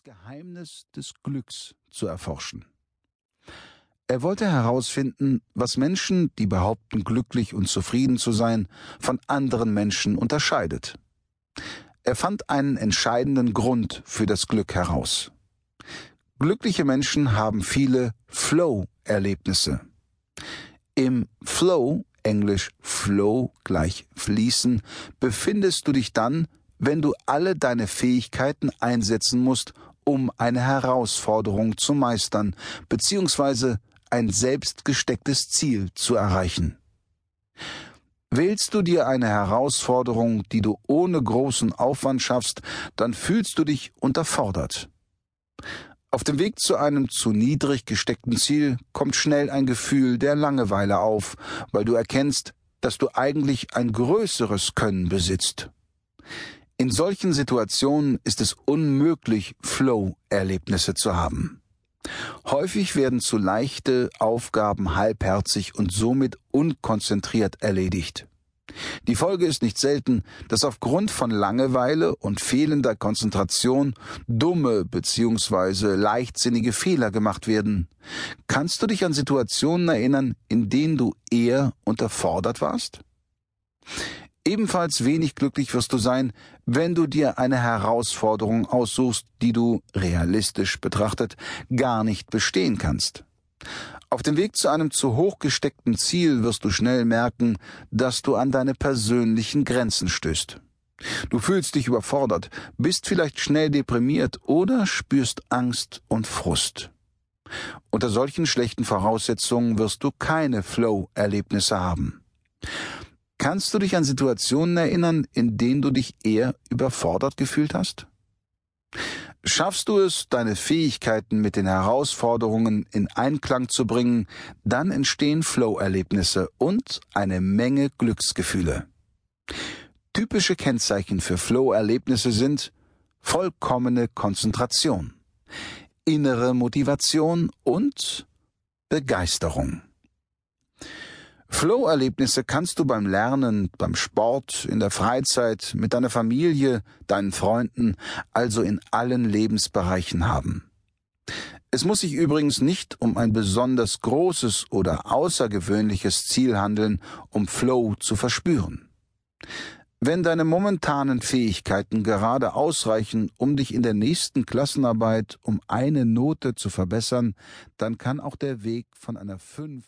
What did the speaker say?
das Geheimnis des Glücks zu erforschen. Er wollte herausfinden, was Menschen, die behaupten, glücklich und zufrieden zu sein, von anderen Menschen unterscheidet. Er fand einen entscheidenden Grund für das Glück heraus. Glückliche Menschen haben viele Flow-Erlebnisse. Im Flow, englisch Flow gleich fließen, befindest du dich dann, wenn du alle deine Fähigkeiten einsetzen musst, um eine Herausforderung zu meistern, beziehungsweise ein selbst gestecktes Ziel zu erreichen. Wählst du dir eine Herausforderung, die du ohne großen Aufwand schaffst, dann fühlst du dich unterfordert. Auf dem Weg zu einem zu niedrig gesteckten Ziel kommt schnell ein Gefühl der Langeweile auf, weil du erkennst, dass du eigentlich ein größeres Können besitzt. In solchen Situationen ist es unmöglich, Flow-Erlebnisse zu haben. Häufig werden zu leichte Aufgaben halbherzig und somit unkonzentriert erledigt. Die Folge ist nicht selten, dass aufgrund von Langeweile und fehlender Konzentration dumme bzw. leichtsinnige Fehler gemacht werden. Kannst du dich an Situationen erinnern, in denen du eher unterfordert warst? Ebenfalls wenig glücklich wirst du sein, wenn du dir eine Herausforderung aussuchst, die du, realistisch betrachtet, gar nicht bestehen kannst. Auf dem Weg zu einem zu hoch gesteckten Ziel wirst du schnell merken, dass du an deine persönlichen Grenzen stößt. Du fühlst dich überfordert, bist vielleicht schnell deprimiert oder spürst Angst und Frust. Unter solchen schlechten Voraussetzungen wirst du keine Flow-Erlebnisse haben. Kannst du dich an Situationen erinnern, in denen du dich eher überfordert gefühlt hast? Schaffst du es, deine Fähigkeiten mit den Herausforderungen in Einklang zu bringen, dann entstehen Flow-Erlebnisse und eine Menge Glücksgefühle. Typische Kennzeichen für Flow-Erlebnisse sind vollkommene Konzentration, innere Motivation und Begeisterung. Flow-Erlebnisse kannst du beim Lernen, beim Sport, in der Freizeit, mit deiner Familie, deinen Freunden, also in allen Lebensbereichen haben. Es muss sich übrigens nicht um ein besonders großes oder außergewöhnliches Ziel handeln, um Flow zu verspüren. Wenn deine momentanen Fähigkeiten gerade ausreichen, um dich in der nächsten Klassenarbeit um eine Note zu verbessern, dann kann auch der Weg von einer 5